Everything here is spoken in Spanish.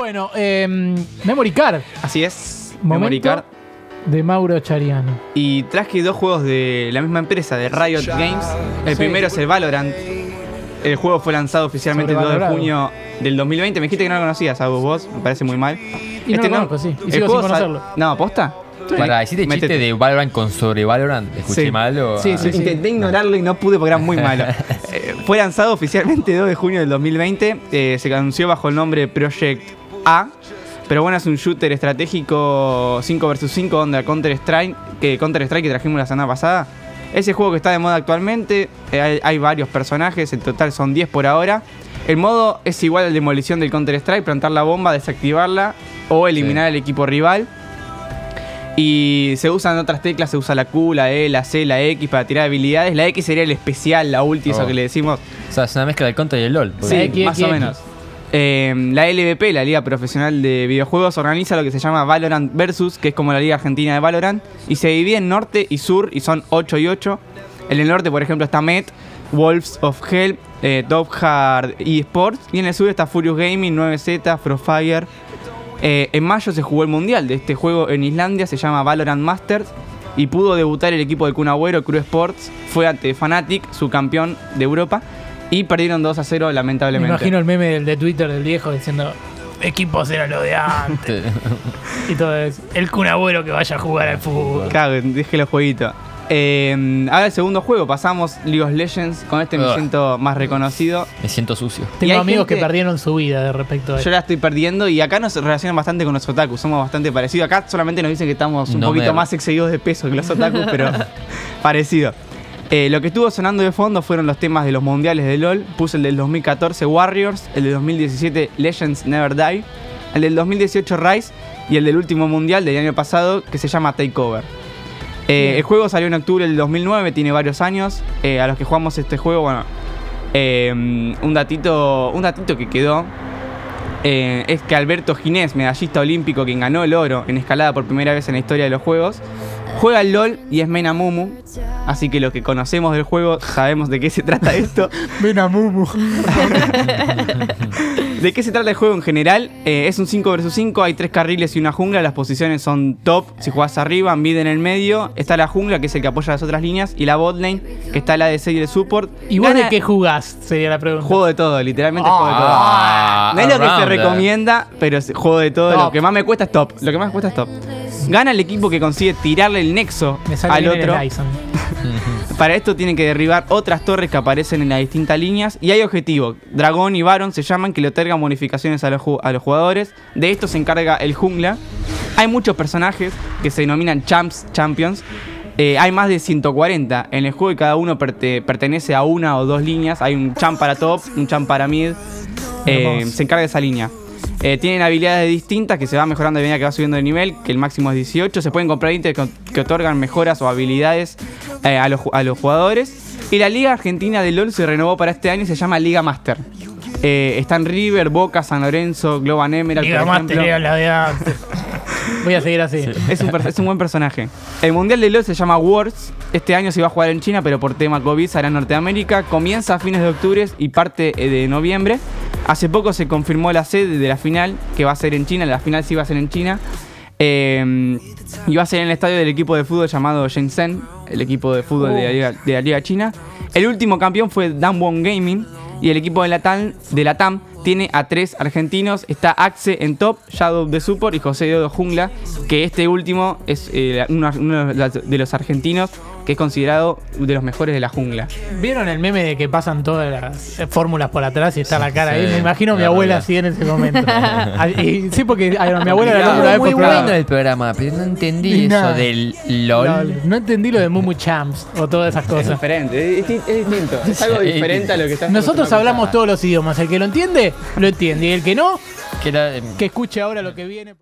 Bueno, eh, Memory Card Así es, Momento. Memory Card. de Mauro Chariano. Y traje dos juegos de la misma empresa, de Riot Games. El Sí. primero es el Valorant. El juego fue lanzado oficialmente el 2 de junio del 2020. Me dijiste que no lo conocías, a vos, me parece muy mal. Y no lo conozco, sí. Y el sigo juego sin conocerlo. No, ¿posta? Para decirte chiste Métete. de Valorant con sobre Valorant, ¿escuché Sí. mal o...? Sí, sí, ah, sí. Intenté ignorarlo y no pude porque era muy malo. Eh, fue lanzado oficialmente el 2 de junio del 2020. eh, se anunció bajo el nombre Project A. Pero bueno, es un shooter estratégico 5 vs 5 onda Counter Strike, que Counter Strike que trajimos la semana pasada. Ese juego que está de moda actualmente, eh, hay, hay varios personajes, en total son 10 por ahora. El modo es igual al demolición del Counter Strike, plantar la bomba, desactivarla o eliminar al equipo rival. Y se usan otras teclas, se usa la Q, la E, la C, la X para tirar habilidades. La X sería el especial, la ulti, eso Oh. que le decimos. O sea, es una mezcla del Counter y el LoL. Sí, X, más X, o X. menos. Eh, la LVP, la Liga Profesional de Videojuegos, organiza lo que se llama Valorant Versus, que es como la Liga Argentina de Valorant, y se divide en norte y sur, y son 8 y 8. En el norte, por ejemplo, está Met, Wolves of Hell, eh, Hard eSports, y en el sur está Furious Gaming, 9Z, Frostfire. Eh, en mayo se jugó el mundial de este juego en Islandia, se llama Valorant Masters, y pudo debutar el equipo de Kun Agüero, Crew Sports, fue ante Fnatic, su campeón de Europa, y perdieron 2 a 0 Me lamentablemente. imagino el meme del de Twitter del viejo diciendo equipos era lo de antes y todo eso. El Kun Agüero que vaya a jugar al fútbol. Claro, dije los jueguitos. Eh, ahora el segundo juego, pasamos League of Legends. Con este me Ugh. siento más reconocido. Me siento sucio. Tengo amigos que perdieron su vida de respecto a Yo eso. la estoy perdiendo y acá nos relacionan bastante con los otakus. Somos bastante parecidos. Acá solamente nos dicen que estamos un No poquito me- más excedidos de peso que los otakus, pero parecido. Eh, lo que estuvo sonando de fondo fueron los temas de los mundiales de LOL. Puse el del 2014 Warriors, el del 2017 Legends Never Die, el del 2018 Rise y el del último mundial del año pasado que se llama Takeover. Eh, el juego salió en octubre del 2009, tiene varios años. Eh, a los que jugamos este juego, bueno, un datito, un datito que quedó eh, es que Alberto Ginés, medallista olímpico quien ganó el oro en escalada por primera vez en la historia de los juegos, juega al LOL y es Mena Mumu. Así que los que conocemos del juego sabemos de qué se trata esto. Ven a Mumu. ¿De qué se trata el juego en general? Eh, es un 5 vs 5, hay tres carriles y una jungla, las posiciones son top, si jugás arriba, mid en el medio, está la jungla que es el que apoya las otras líneas y la bot lane que está la ADC y el support. ¿Y vos Gana- de qué jugás? Sería la pregunta. Juego de todo, literalmente juego de todo. Ah, No es lo que se recomienda, pero juego de todo. Top. Lo que más me cuesta es top. Lo que más me cuesta es top. Gana el equipo que consigue tirarle el nexo Me sale al otro. Dyson. Para esto tienen que derribar otras torres que aparecen en las distintas líneas. Y hay objetivos. Dragón y Baron se llaman que le otorgan bonificaciones a los, ju- a los jugadores. De esto se encarga el jungla. Hay muchos personajes que se denominan champs, champions. Eh, hay más de 140 en el juego y cada uno perte- pertenece a una o dos líneas. Hay un champ para top, un champ para mid. Eh, se encarga de esa línea. Eh, tienen habilidades distintas que se van mejorando a medida que va subiendo de nivel, que el máximo es 18. Se pueden comprar ítems que, que otorgan mejoras o habilidades eh, a, los, a los jugadores. Y la Liga Argentina de LOL se renovó para este año y se llama Liga Master. Eh, están River, Boca, San Lorenzo, Globan Emerald, Liga por Master era la de antes. Voy a seguir así. Es un, es un buen personaje. El Mundial de LoL se llama Worlds. Este año se iba a jugar en China, pero por tema COVID será en Norteamérica. Comienza a fines de octubre y parte eh, de noviembre. Hace poco se confirmó la sede de la final, que va a ser en China. La final sí va a ser en China. Eh, y va a ser en el estadio del equipo de fútbol llamado Shenzhen, el equipo de fútbol de, la Liga, de la Liga China. El último campeón fue Damwon Gaming y el equipo de la TAM, de la TAM tiene a tres argentinos. Está Axe en top, Shadow de Support y José Dodo Jungla, que este último es eh, uno, uno de los- de argentinos que es considerado de los mejores de la jungla. ¿Vieron el meme de que pasan todas las fórmulas por atrás y está la cara ahí? Me imagino a mi La abuela así en ese momento. Y, sí, porque a mi abuela la vez muy bueno programa. el programa, pero no entendí eso del LOL. LOL. No entendí lo de Mumu Champs o todas esas Es cosas. diferente, es, es distinto. Es algo diferente a lo que está Nosotros hablamos todos los idiomas. El que lo entiende, lo entiende. Y el que no, Que escuche ahora lo que viene.